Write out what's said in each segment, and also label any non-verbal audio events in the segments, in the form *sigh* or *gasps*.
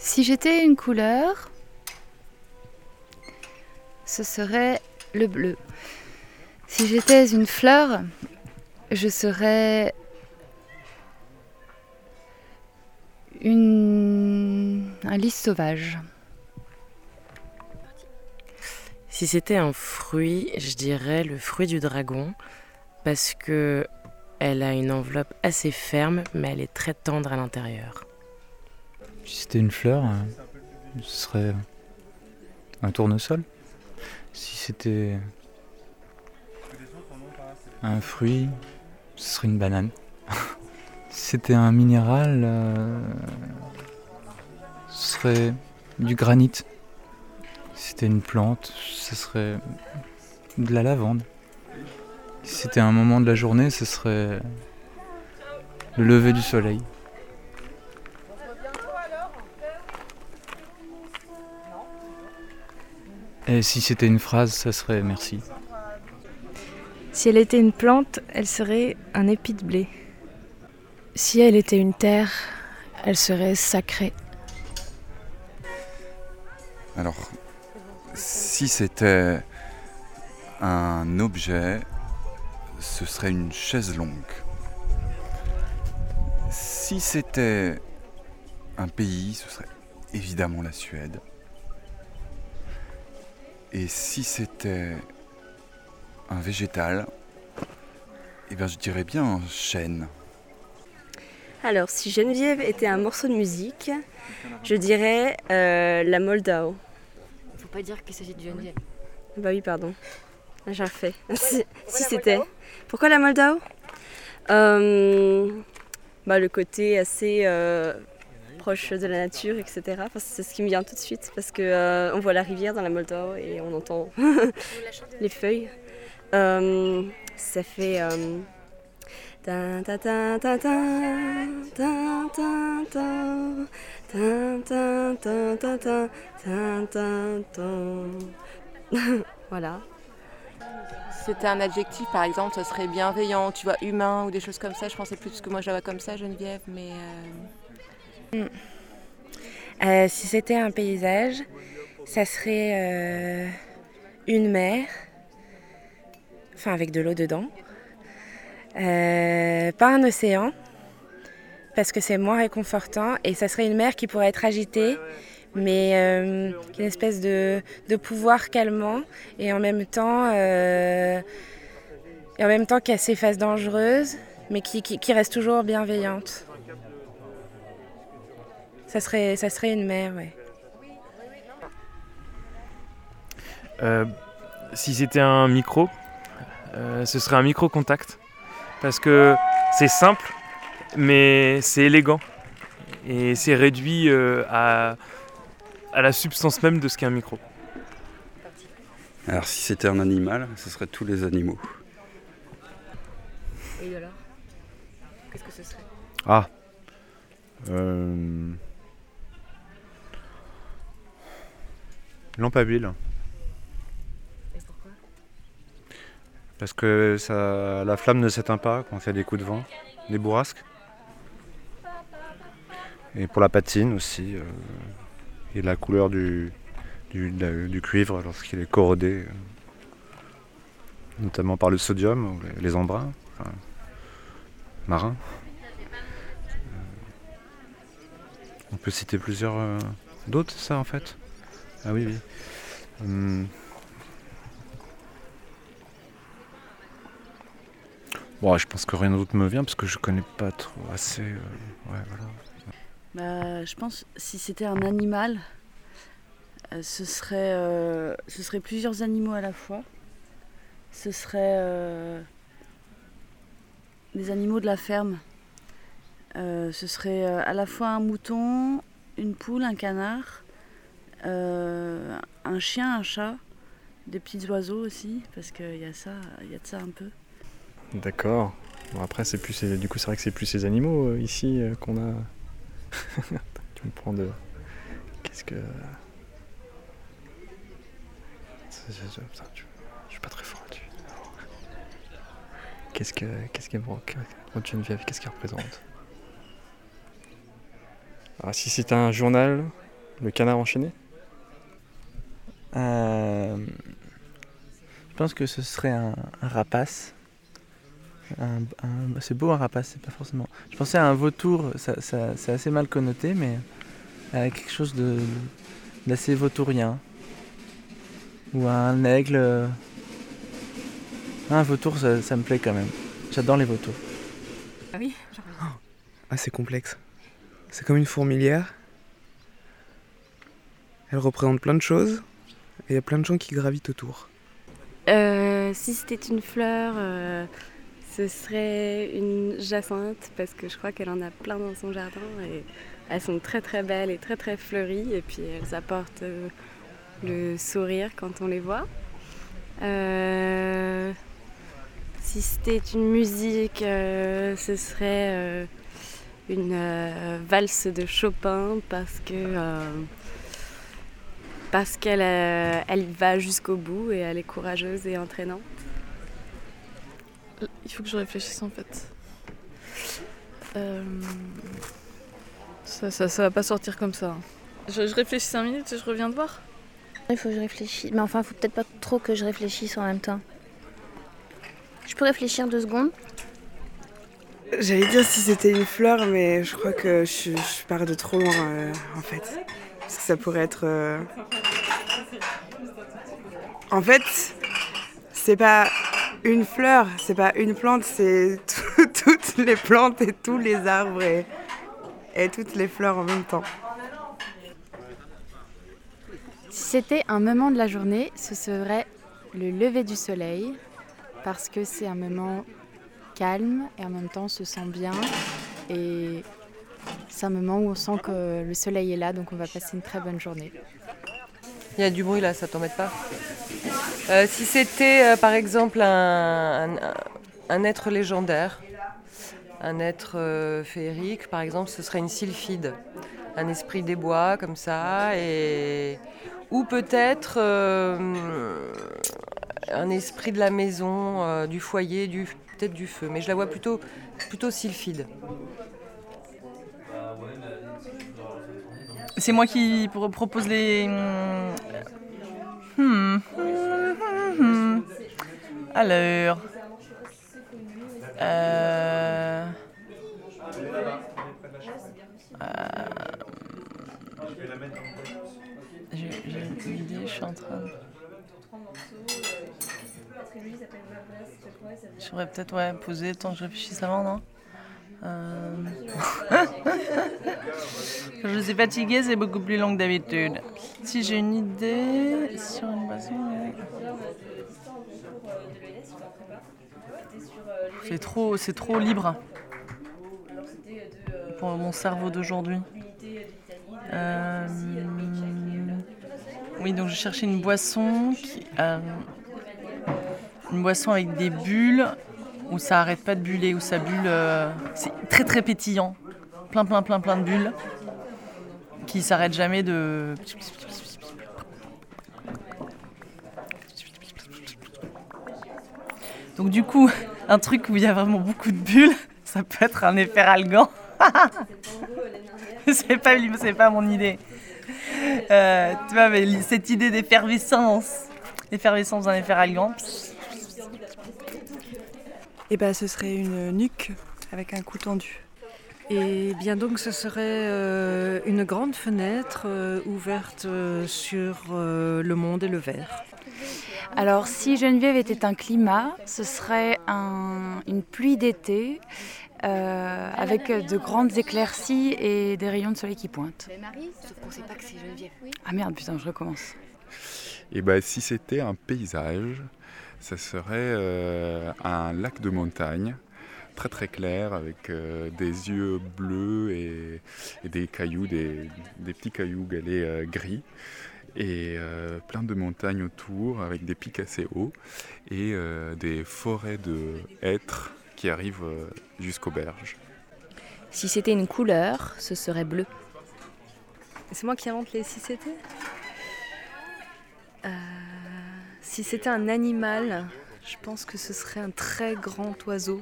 Si j'étais une couleur, ce serait le bleu. Si j'étais une fleur, je serais une... un lys sauvage. Si c'était un fruit, je dirais le fruit du dragon parce que elle a une enveloppe assez ferme mais elle est très tendre à l'intérieur. Si c'était une fleur, euh, ce serait un tournesol. Si c'était un fruit, ce serait une banane. *laughs* si c'était un minéral, euh, ce serait du granit. Si c'était une plante, ce serait de la lavande. Si c'était un moment de la journée, ce serait le lever du soleil. Et si c'était une phrase, ça serait merci. Si elle était une plante, elle serait un épi de blé. Si elle était une terre, elle serait sacrée. Alors, si c'était un objet, ce serait une chaise longue. Si c'était un pays, ce serait évidemment la Suède. Et si c'était un végétal, eh bien je dirais bien un chêne. Alors, si Geneviève était un morceau de musique, je dirais euh, la Moldau. Faut pas dire qu'il s'agit de Geneviève. Bah oui, pardon. J'ai refait. si si c'était. Pourquoi la Moldau? Euh, bah, Le côté assez euh, proche de la nature, etc. C'est ce qui me vient tout de suite parce que on voit la rivière dans la Moldau et on entend les feuilles. Ça fait. Voilà. C'était un adjectif, par exemple, ça serait bienveillant, tu vois, humain ou des choses comme ça. Je pensais plus que moi je la vois comme ça, Geneviève, mais. Euh, si c'était un paysage, ça serait euh, une mer, enfin avec de l'eau dedans. Euh, pas un océan, parce que c'est moins réconfortant, et ça serait une mer qui pourrait être agitée, mais une espèce de, pouvoir calmant, et en même temps, et en même temps qui a ses phases dangereuses, mais qui reste toujours bienveillante. Ça serait, ça serait une mer, ouais. Euh, si c'était un micro, euh, ce serait un micro-contact. Parce que c'est simple, mais c'est élégant. Et c'est réduit euh, à, à la substance même de ce qu'est un micro. Alors si c'était un animal, ce serait tous les animaux. Et alors? Qu'est-ce que ce serait? Ah. Euh... Lampe à huile. Et pourquoi? Parce que ça, la flamme ne s'éteint pas quand il y a des coups de vent, des bourrasques. Et pour la patine aussi. euh, et la couleur du, du, de la- du cuivre lorsqu'il est corrodé. euh, notamment par le sodium ou les, les embruns enfin, marins. Euh, On peut citer plusieurs d'autres, ça en fait? Ah oui, oui. Hum, Bon, je pense que rien d'autre me vient parce que je connais pas trop assez. euh, ouais, voilà. Bah, je pense si c'était un animal, euh, ce serait, euh, ce serait plusieurs animaux à la fois. Ce serait des animaux de la ferme. Ce serait à la fois un mouton, une poule, un canard, euh, un chien, un chat, des petits oiseaux aussi, parce qu'il y a ça, y a de ça un peu. D'accord. Bon, après, c'est plus, du coup, c'est vrai que c'est plus ces animaux euh, ici euh, qu'on a. *laughs* tu me prends de. Qu'est-ce que. C'est- c'est- c'est- Je suis pas très fort là-dessus. Qu'est-ce que. Qu'est-ce qu'elle Geneviève Qu'est-ce qu'elle représente? Ah, si c'était un journal, Le canard enchaîné? Je pense que ce serait un, un rapace. Un- un- c'est beau un rapace, c'est pas forcément. Je pensais à un vautour, ça, ça- c'est assez mal connoté, mais euh, quelque chose de d'assez vautourien. Ou un aigle. euh, Un vautour, ça, ça me plaît quand même. J'adore les vautours. Ah oui, Ah, c'est complexe. C'est comme une fourmilière. Elle représente plein de choses. Et il y a plein de gens qui gravitent autour. Euh, si c'était une fleur, euh, ce serait une jacinthe parce que je crois qu'elle en a plein dans son jardin elles sont très très belles et très très fleuries et puis elles apportent euh, le sourire quand on les voit. Si c'était une musique, ce serait une valse de Chopin parce que parce qu'elle euh, elle va jusqu'au bout et elle est courageuse et entraînante. Il faut que je réfléchisse en fait. Euh, Ça, ça, ça va pas sortir comme ça. hein. Je, je réfléchis 5 minutes et je reviens te voir. Il faut que je réfléchisse. Mais enfin, faut peut-être pas trop que je réfléchisse en même temps. Je peux réfléchir deux secondes J'allais dire si c'était une fleur, mais je crois que je, je pars de trop loin euh, en fait. Parce que ça pourrait être. euh, En fait, c'est pas une fleur, c'est pas une plante, c'est tout- *laughs* toutes les plantes et tous les arbres et, et toutes les fleurs en même temps. Si c'était un moment de la journée, ce serait le lever du soleil, parce que c'est un moment calme et en même temps on se sent bien. Et c'est un moment où on sent que le soleil est là, donc on va passer une très bonne journée. Il y a du bruit là, ça t'embête pas Euh, Si c'était euh, par exemple un, être légendaire, un être euh, féerique par exemple, ce serait une sylphide, un esprit des bois comme ça, et... ou peut-être un esprit de la maison, du foyer, du... peut-être du feu, mais je la vois plutôt, plutôt sylphide. C'est moi qui pro- propose les. Hmm. Alors. Euh... euh, J'ai une idée, je suis en train. Je pourrais peut-être ouais, poser temps que je réfléchisse avant, non? Euh, *laughs* je suis fatiguée, c'est beaucoup plus long que d'habitude. Si j'ai une idée sur une boisson. C'est trop, c'est trop libre pour mon cerveau d'aujourd'hui. Euh, Oui, donc je cherchais une boisson euh, une boisson avec des bulles où ça arrête pas de buller, où ça bulle. euh, c'est très très pétillant, plein plein plein plein de bulles qui s'arrêtent jamais de. Donc du coup, un truc où il y a vraiment beaucoup de bulles, ça peut être un efferalgan. *laughs* c'est pas, c'est pas mon idée. Euh, tu vois, cette idée d'effervescence, l'effervescence d'un efferalgan. Eh ben, ce serait une nuque avec un cou tendu. Et bien donc ce serait euh, une grande fenêtre euh, ouverte euh, sur euh, le monde et le verre. Alors, si Geneviève était un climat, ce serait un- une pluie d'été euh, avec de grandes éclaircies et des rayons de soleil qui pointent. Sauf qu'on sait pas que c'est Geneviève. Ah merde, putain, je recommence. Et bah, si c'était un paysage, ça serait euh, un lac de montagne, très très clair, avec euh, des yeux bleus et, et des cailloux, des, des petits cailloux galets euh, gris, et euh, plein de montagnes autour, avec des pics assez hauts, et euh, des forêts de hêtres qui arrivent euh, jusqu'aux berges. Si c'était une couleur, ce serait bleu. C'est moi qui invente les si c'était Euh, Si c'était un animal, je pense que ce serait un très grand oiseau.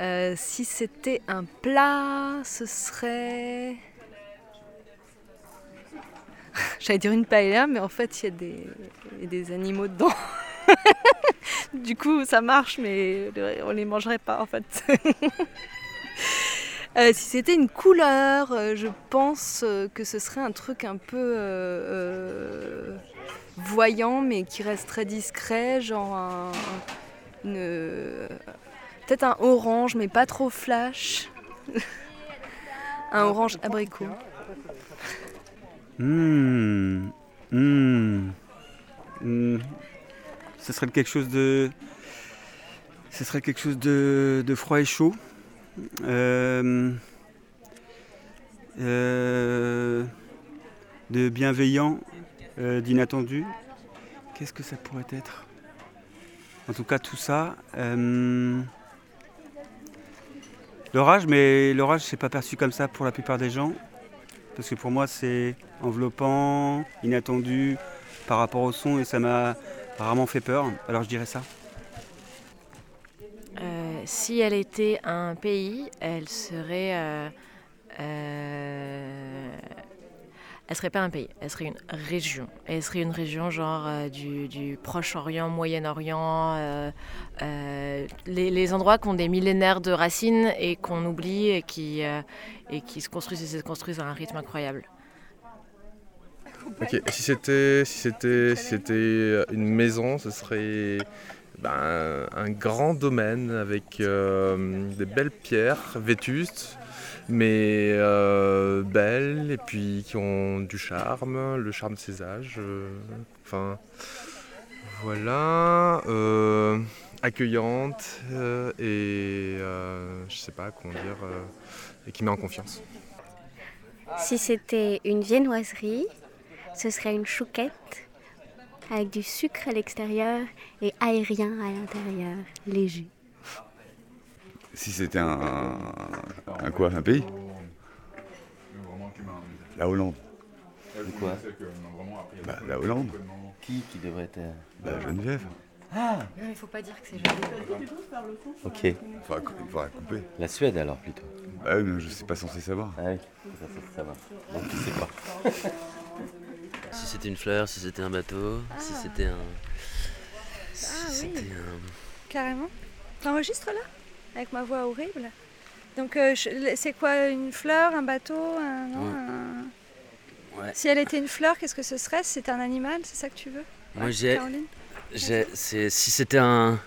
Euh, si c'était un plat, ce serait *laughs* J'allais dire une paella, mais en fait, il y, a des- animaux dedans. *laughs* du coup, ça marche, mais on les mangerait pas, en fait. *laughs* Euh, si c'était une couleur, euh, je pense que ce serait un truc un peu voyant, mais qui reste très discret, genre un, peut-être un orange, mais pas trop flash. *laughs* un orange abricot. Hmm. Hmm. Hmm. Ce serait quelque chose de. Ce serait quelque chose de, de froid et chaud. Euh, euh, de bienveillant, euh, d'inattendu. Qu'est-ce que ça pourrait être? En tout cas, tout ça. euh, L'orage, mais l'orage, c'est pas perçu comme ça pour la plupart des gens. Parce que pour moi, c'est enveloppant, inattendu par rapport au son et ça m'a vraiment fait peur. Alors je dirais ça. Euh, si elle était un pays, elle serait. Elle serait pas un pays, elle serait une région. Elle serait une région genre euh, du, Proche-Orient, Moyen-Orient, euh, euh, les, endroits qui ont des millénaires de racines et qu'on oublie et qui, se construisent et se construisent à un rythme incroyable. Ok, si c'était une maison, ce serait ben, un grand domaine avec des belles pierres vétustes, mais euh, belles et puis qui ont du charme, le charme de ces âges. euh, enfin, voilà, euh, accueillante et je sais pas comment dire et qui met en confiance. Si c'était une viennoiserie, ce serait une chouquette avec du sucre à l'extérieur et aérien à l'intérieur, léger. Si c'était un, un quoi Un pays? La Hollande. De quoi? Bah, la Hollande. Qui qui devrait être. euh, Bah, Geneviève. Ah Non, il faut pas dire que c'est joli. Ok. Il faudra, cou- il faudra couper. La Suède alors plutôt. Bah oui, mais je suis pas censé savoir. Ah oui, ça, ça, ça va. Donc tu sais pas. *laughs* Si c'était une fleur, si c'était un bateau, si c'était un. Si Ah oui. c'était un. Carrément. T'enregistres là? Avec ma voix horrible Donc euh, c'est quoi une fleur, un bateau un, non, Ouais. un- Ouais. Si elle était une fleur, qu'est-ce que ce serait? C'était un animal, c'est ça que tu veux? Moi Ouais, j'ai. C'est- Si c'était un,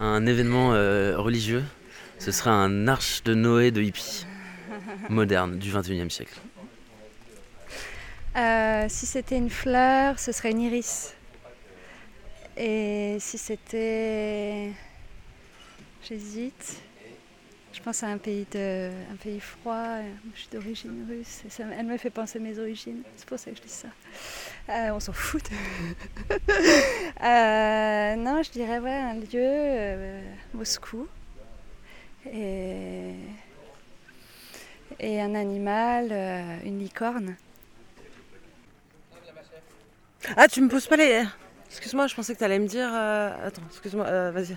un événement euh, religieux, ce serait un arche de Noé de hippie *laughs* moderne du 21e siècle. Euh, Si c'était une fleur, ce serait une iris. Et si c'était... J'hésite. Je pense à un pays, de... un pays froid. Je suis d'origine russe. et ça- Elle me fait penser à mes origines. C'est pour ça que je dis ça. Euh, on s'en fout. *laughs* Euh, non, je dirais ouais, un lieu, euh, Moscou. Et, un animal, une licorne. Ah, tu me poses pas les. Excuse-moi, je pensais que tu allais me dire. Attends, excuse-moi, vas-y.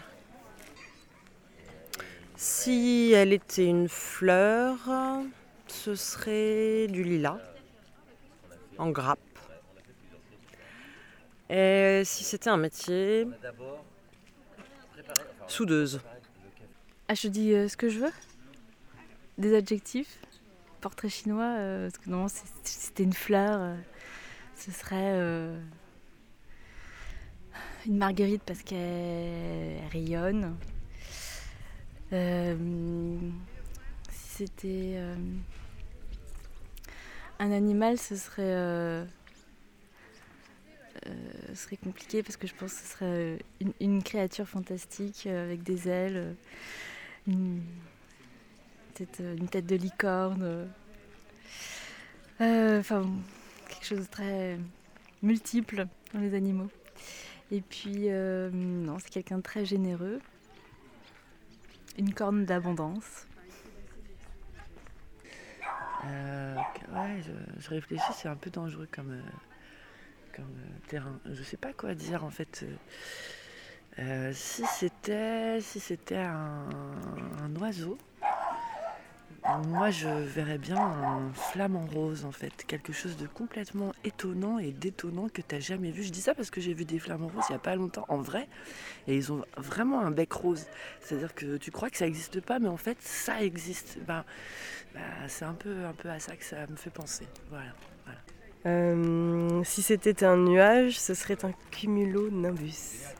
Si elle était une fleur, ce serait du lilas, en grappe. Et si c'était un métier, soudeuse. Ah, je dis euh, ce que je veux Des adjectifs Portrait chinois euh, Parce que normalement, si c'était une fleur, euh, ce serait une marguerite parce qu'elle rayonne. Euh, si c'était euh, un animal, ce serait, euh, serait compliqué parce que je pense que ce serait une, créature fantastique avec des ailes, une, euh, une tête de licorne. Enfin, quelque chose de très multiple dans les animaux. Et puis, non, c'est quelqu'un de très généreux. Une corne d'abondance. Euh, ouais, je, réfléchis, c'est un peu dangereux comme, euh, euh, terrain. Je sais pas quoi dire en fait. Si c'était si c'était un oiseau, moi, je verrais bien un flamant rose, en fait. Quelque chose de complètement étonnant et détonnant que tu n'as jamais vu. Je dis ça parce que j'ai vu des flamants roses il n'y a pas longtemps, en vrai. Et ils ont vraiment un bec rose. C'est-à-dire que tu crois que ça n'existe pas, mais en fait, ça existe. Ben, c'est un peu, un peu à ça que ça me fait penser. Voilà. voilà. Euh, si c'était un nuage, ce serait un cumulonimbus.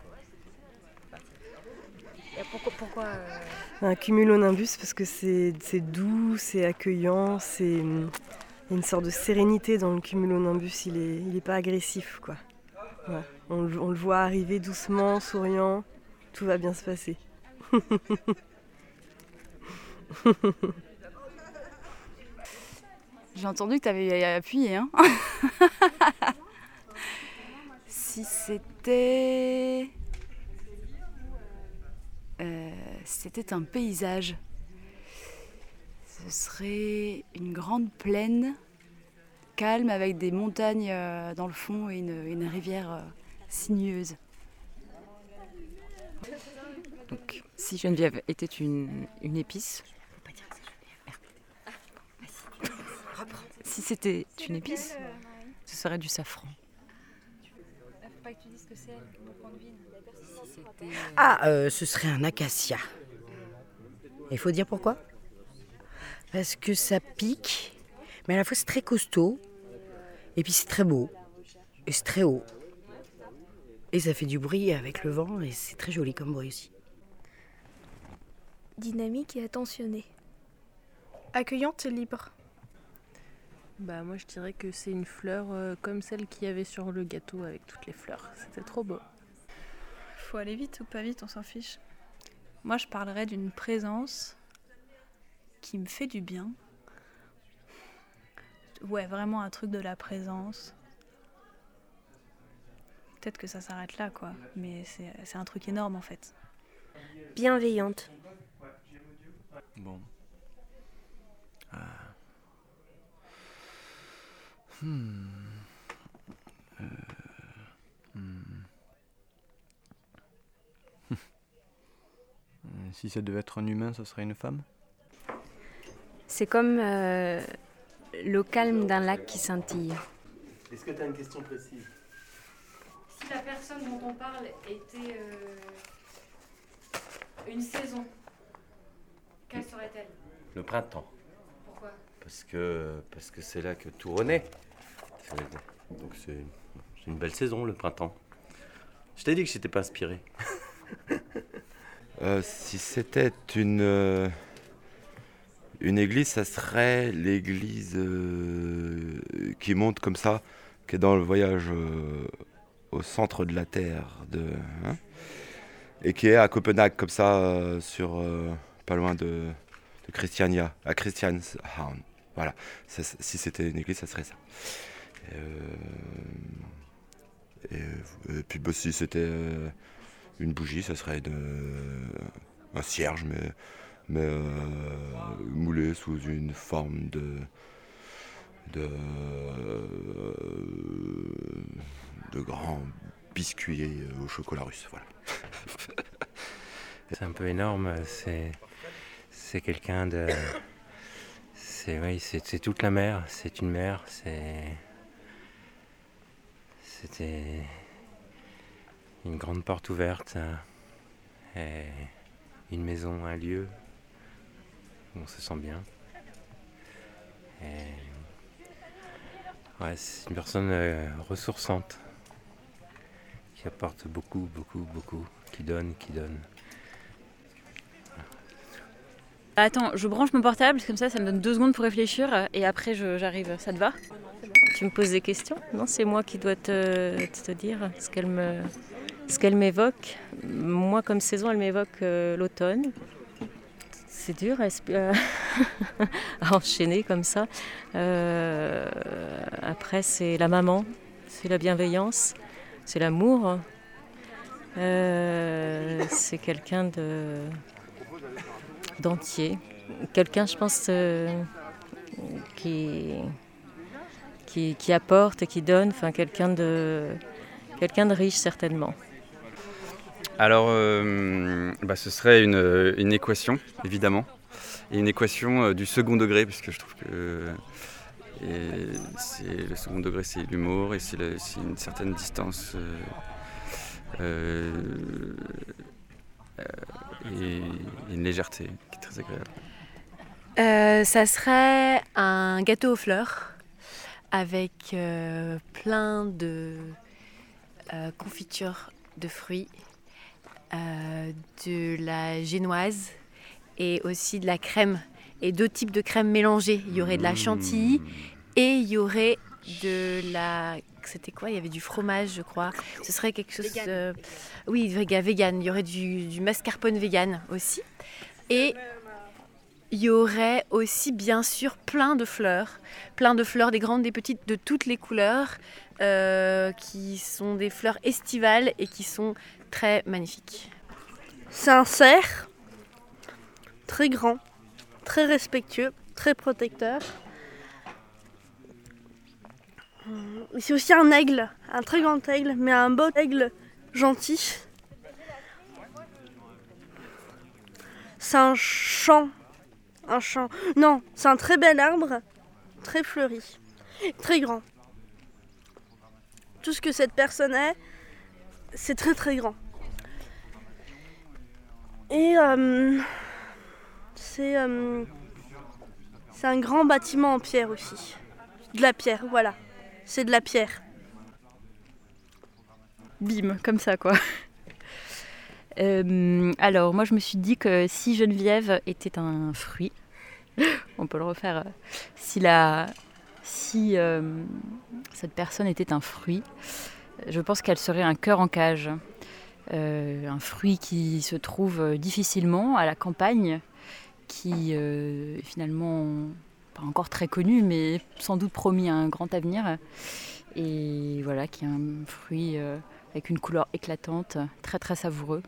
Pourquoi, pourquoi euh, Un cumulonimbus parce que c'est doux, c'est accueillant, c'est il y a une sorte de sérénité dans le cumulonimbus. Il est, il est pas agressif quoi. Ouais. On, le- on le voit arriver doucement, souriant. Tout va bien se passer. J'ai entendu que tu avais appuyé. Hein *laughs* si c'était. Euh, si c'était un paysage, ce serait une grande plaine calme avec des montagnes euh, dans le fond et une, une rivière euh, sinueuse. Donc, si Geneviève était une, une épice, si c'était une épice, ce serait du safran. Ah, euh, ce serait un acacia. Il faut dire pourquoi? Parce que ça pique, mais à la fois c'est très costaud, et puis c'est très beau, et c'est très haut. Et ça fait du bruit avec le vent, et c'est très joli comme bruit aussi. Dynamique et attentionnée. Accueillante et libre. Bah moi je dirais que c'est une fleur euh, comme celle qu'il y avait sur le gâteau avec toutes les fleurs. C'était trop beau. Faut aller vite ou pas vite, on s'en fiche. Moi, je parlerais d'une présence qui me fait du bien. Ouais, vraiment un truc de la présence. Peut-être que ça s'arrête là, quoi. Mais c'est un truc énorme, en fait. Bienveillante. Bon. Ah. Hmm. Euh, hmm. Euh, Si ça devait être un humain, ça serait une femme? C'est comme euh, l'eau calme d'un lac qui scintille. Est-ce que tu as une question précise? Si la personne dont on parle était euh, une saison, quelle serait-elle? Le printemps. Pourquoi? Parce que parce que c'est là que tout renaît. C'est- Donc c'est c'est une belle saison, le printemps. Je t'ai dit que j'étais pas inspiré. *laughs* Euh, si c'était une, euh, une église, ça serait l'église euh, qui monte comme ça, qui est dans le voyage au centre de la Terre, de, hein, et qui est à Copenhague, comme ça, sur pas loin de, Christiania, à Christianshavn. Voilà, si c'était une église, ça serait ça. Et, puis bah, si c'était une bougie, ça serait une- un cierge, mais, euh, moulé sous une forme de, de, de grand biscuit euh, au chocolat russe. Voilà. *laughs* C'est un peu énorme, c'est quelqu'un de c'est oui, c'est toute la mer, c'est une mer, c'est c'était une grande porte ouverte euh, et une maison, un lieu où on se sent bien. Et ouais, c'est une personne euh, ressourçante qui apporte beaucoup, beaucoup, beaucoup, qui donne, qui donne. Attends, je branche mon portable, comme ça, ça me donne deux secondes pour réfléchir et après j'arrive. Ça te va? Tu me poses des questions? Non, c'est moi qui dois te, te dire ce qu'elle me, ce qu'elle m'évoque. Moi, comme saison, elle m'évoque euh, l'automne. C'est dur à, euh, *laughs* enchaîner comme ça. Euh, après, c'est la maman, c'est la bienveillance, c'est l'amour. C'est quelqu'un de d'entier. Quelqu'un, je pense, qui, qui, qui apporte et qui donne, enfin quelqu'un de, quelqu'un de riche certainement. Alors, euh, bah, ce serait une, équation, évidemment. et une équation euh, du second degré, puisque je trouve que c'est le second degré, c'est l'humour et c'est une certaine distance euh, euh, euh, et une légèreté qui est très agréable. Euh, ça serait un gâteau aux fleurs avec euh, plein de euh, confitures de fruits, euh, de la génoise et aussi de la crème et deux types de crème mélangées. Il y aurait de la chantilly et il y aurait de la c'était quoi? Il y avait du fromage, je crois. Ce serait quelque chose. euh, oui, vegan. Il y aurait du, du mascarpone vegan aussi. Et il y aurait aussi bien sûr plein de fleurs, plein de fleurs, des grandes, des petites, de toutes les couleurs, euh, qui sont des fleurs estivales et qui sont très magnifiques. C'est un cerf, très grand, très respectueux, très protecteur. Hum, C'est aussi un aigle, un très grand aigle, mais un beau aigle gentil. C'est un champ, un champ. Non, c'est un très bel arbre, très fleuri, très grand. Tout ce que cette personne est, c'est très très grand. Et euh, c'est euh, c'est un grand bâtiment en pierre aussi. De la pierre, voilà. C'est de la pierre. Bim, comme ça quoi. *laughs* Euh, alors moi je me suis dit que si Geneviève était un fruit, *gasps* on peut le refaire, si, cette personne était un fruit, je pense qu'elle serait un cœur en cage. Euh, un fruit qui se trouve euh, difficilement à la campagne, qui euh, est finalement pas encore très connu, mais sans doute promis un grand avenir. Et voilà, qui est un fruit euh, avec une couleur éclatante, très très savoureux,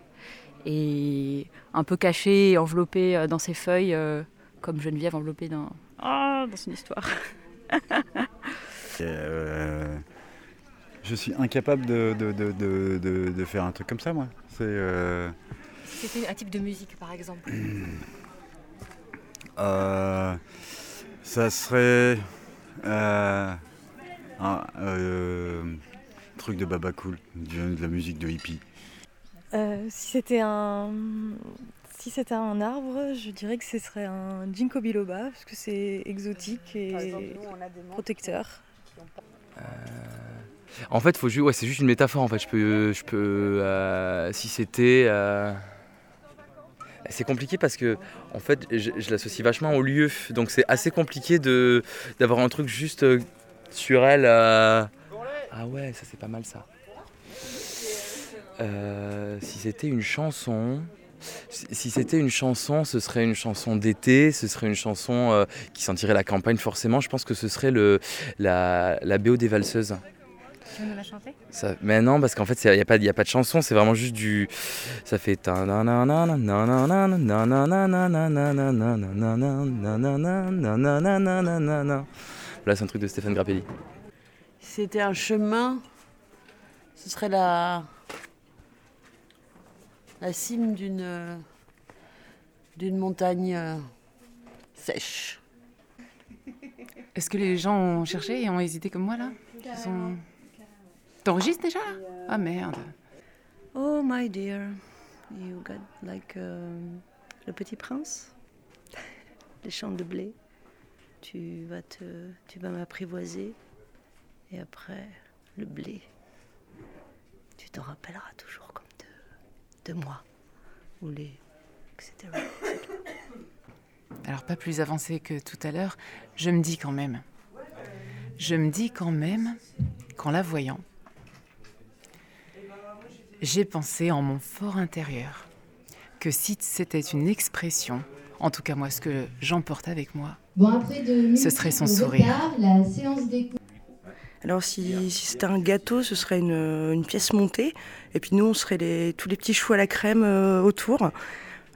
et un peu caché, enveloppé euh, dans ses feuilles, euh, comme Geneviève enveloppée dans, Ah, dans son histoire. *laughs* Je suis incapable de, de, de- de- de- de faire un truc comme ça, moi. C'est. euh, C'était un type de musique par exemple. *clears throat* euh, ça serait. euh, un euh, truc de baba cool, du- de la musique de hippie. Euh, si c'était un si c'était un arbre, je dirais que ce serait un ginkgo biloba parce que c'est exotique et protecteur. En fait, faut ouais, c'est juste une métaphore. En fait, je peux, je peux, euh, si c'était, euh, c'est compliqué parce que, en fait, je, l'associe vachement au lieu. Donc, c'est assez compliqué de d'avoir un truc juste euh, sur elle. Ah ouais, ça c'est pas mal ça. Si c'était une chanson, si c'était une chanson, ce serait une chanson d'été, ce serait une chanson euh, qui sentirait la campagne forcément. Je pense que ce serait le, la, la BO des valseuses. Mais non, parce qu'en fait, il n'y a, pas, a pas de chanson, c'est vraiment juste du. Ça fait. Là, c'est un truc de Stéphane Grappelli. C'était un chemin. Ce serait la. La cime d'une. d'une montagne sèche. Est-ce que les gens ont cherché et ont hésité comme moi là T'enregistres déjà? Là Ah merde. Oh my dear, you got like um, le petit prince, *laughs* les champs de blé. Tu vas te, tu vas m'apprivoiser et après le blé. Tu t'en rappelleras toujours comme de, de moi ou les etc. Alors pas plus avancé que tout à l'heure, je me dis quand même. Je me dis quand même qu'en la voyant, j'ai pensé en mon fort intérieur que si c'était une expression, en tout cas moi ce que j'emporte avec moi, Bon, après de ce serait son sourire. la séance. Alors si, si c'était un gâteau, ce serait une, une pièce montée. Et puis nous, on serait les, tous les petits choux à la crème euh, autour.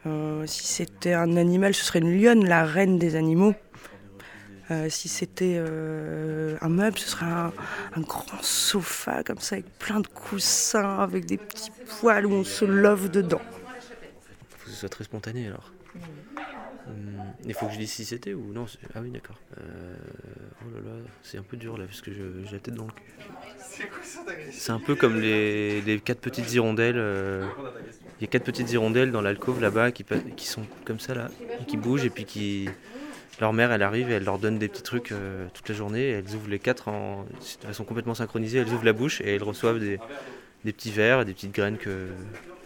Euh, si c'était un animal, ce serait une lionne, la reine des animaux. Euh, si c'était euh, un meuble, ce serait un, un grand sofa comme ça, avec plein de coussins, avec des petits poils où on se love dedans. Faut que ce soit très spontané alors. Hum, Il faut que je dise si c'était ou non Ah oui, d'accord. Euh, Oh là là, c'est un peu dur là parce que j'ai la tête dans le cul. C'est un peu comme les, les quatre petites hirondelles. euh, Il y a quatre petites hirondelles dans l'alcôve là-bas qui, sont comme ça là, et qui bougent et puis qui. Leur mère, elle arrive et elle leur donne des petits trucs euh, toute la journée. Et elles ouvrent les quatre en, de façon complètement synchronisée. Elles ouvrent la bouche et elles reçoivent des, des petits verres et des petites graines que,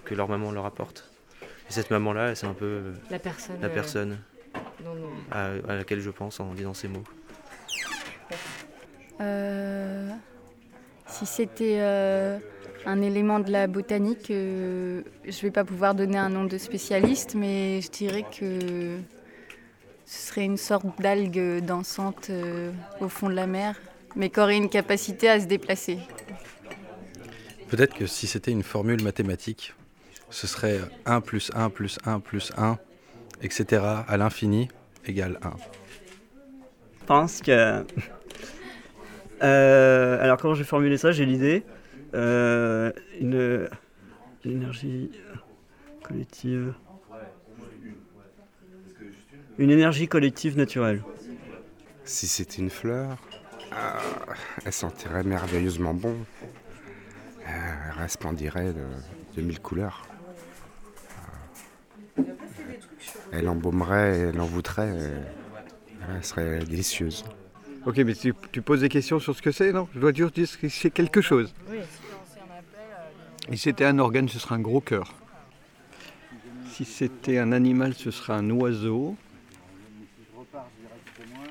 que leur maman leur apporte. Et cette maman-là, c'est un peu euh, La personne, la euh, personne à, à laquelle je pense en disant ces mots. Euh, si c'était euh, un élément de la botanique, euh, je vais pas pouvoir donner un nom de spécialiste, mais je dirais que ce serait une sorte d'algue dansante euh, au fond de la mer, mais qui aurait une capacité à se déplacer. Peut-être que si c'était une formule mathématique, ce serait 1 plus 1 plus 1 plus 1, etc. à l'infini égale 1. Je pense que. *laughs* Euh, alors, comment je vais formuler ça? J'ai l'idée. Euh, une, une énergie collective. Une énergie collective naturelle. Si c'était une fleur, ah, elle sentirait merveilleusement bon. Euh, Elle resplendirait de, de mille couleurs. Euh, Elle embaumerait, elle envoûterait. euh, Elle serait délicieuse. Ok, mais tu, tu poses des questions sur ce que c'est, non? Je dois dire que c'est quelque chose. Si c'était un organe, ce serait un gros cœur. Si c'était un animal, ce serait un oiseau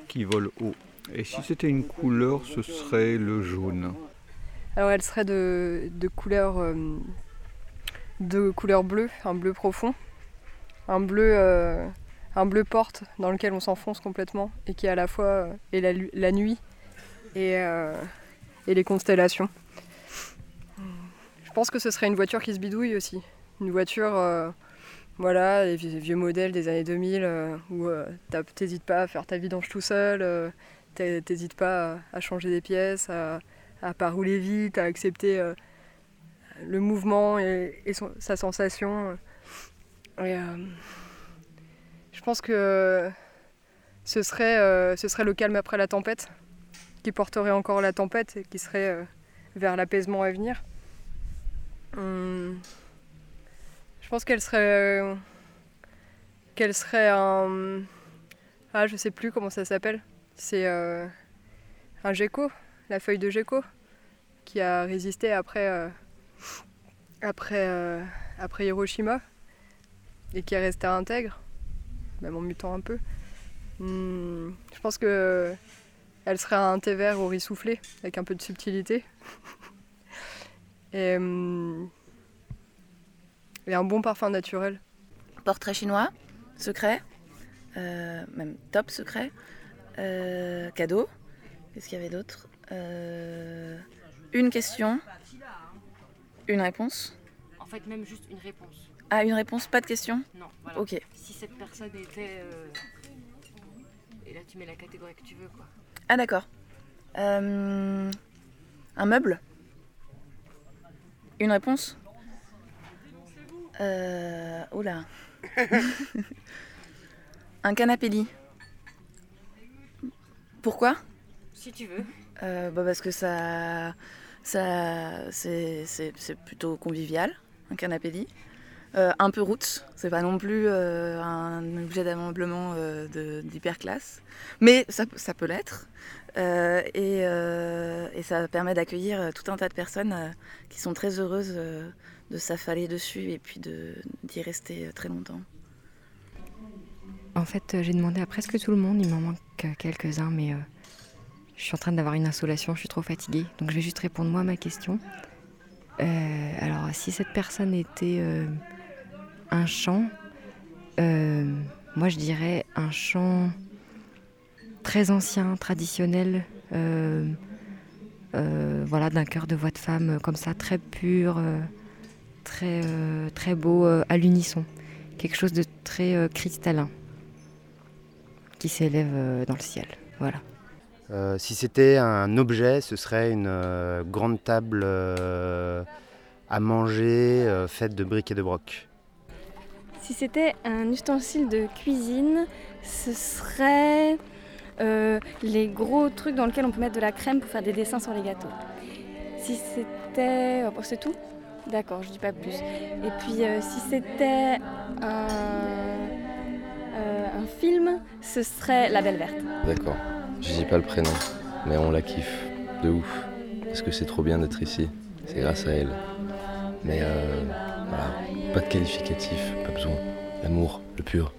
qui vole haut. Et si c'était une couleur, ce serait le jaune. Alors elle serait de, couleur euh, de couleur bleue, un bleu profond, un bleu euh, un bleu porte dans lequel on s'enfonce complètement et qui à la fois euh, est la, la nuit et, euh, et les constellations. Je pense que ce serait une voiture qui se bidouille aussi, une voiture voilà, les vieux, modèles des années 2000 euh, où euh, t'hésites pas à faire ta vidange tout seul, euh, t'hé- t'hésites pas à, changer des pièces, à, à pas rouler vite, à accepter le mouvement et, sa sensation. Et, je pense que ce serait, ce serait le calme après la tempête, qui porterait encore la tempête et qui serait vers l'apaisement à venir. Hum, je pense qu'elle serait, euh, qu'elle serait un, ah je sais plus comment ça s'appelle. C'est euh, un gecko, la feuille de gecko, qui a résisté après, euh, après, après Hiroshima et qui est resté intègre, même en mutant un peu. Hmm, je pense que elle serait un thé vert au riz soufflé, avec un peu de subtilité. *laughs* et, hum, et un bon parfum naturel. Portrait chinois, secret, euh, même top secret, euh, cadeau. Qu'est-ce qu'il y avait d'autre Euh, Une question, une réponse. En fait, même juste une réponse. Ah, une réponse, pas de question? Non, voilà. Ok. Si cette personne était. euh, Et là, tu mets la catégorie que tu veux, quoi. Ah, d'accord. Euh, un meuble? Une réponse? Euh, Oula. *laughs* un canapé lit. Pourquoi? Si tu veux. Euh, bah parce que ça, ça c'est, plutôt convivial, un canapé lit. Euh, un peu roots, c'est pas non plus euh, un objet d'ameublement euh, d'hyper classe, mais ça, peut l'être. Euh, et, et ça permet d'accueillir tout un tas de personnes qui sont très heureuses de s'affaler dessus et puis d'y rester très longtemps. En fait, j'ai demandé à presque tout le monde, il m'en manque quelques-uns, mais je suis en train d'avoir une insolation, je suis trop fatiguée. Donc je vais juste répondre moi à ma question. Alors, si cette personne était un chant, euh, moi je dirais un chant très ancien, traditionnel, euh, euh, voilà, d'un cœur de voix de femme comme ça, très pur, très, beau, à l'unisson. Quelque chose de très cristallin qui s'élève dans le ciel. Voilà. Si c'était un objet, ce serait une grande table à manger faite de briques et de broc. Si c'était un ustensile de cuisine, ce serait euh, les gros trucs dans lesquels on peut mettre de la crème pour faire des dessins sur les gâteaux. Si c'était... Oh, c'est tout? D'accord, je dis pas plus. Et puis euh, si c'était un, euh, un film, ce serait La Belle Verte. D'accord. Je dis pas le prénom, mais on la kiffe. De ouf. Parce que c'est trop bien d'être ici. C'est grâce à elle. Mais euh, voilà, pas de qualificatif, pas besoin. L'amour, le pur.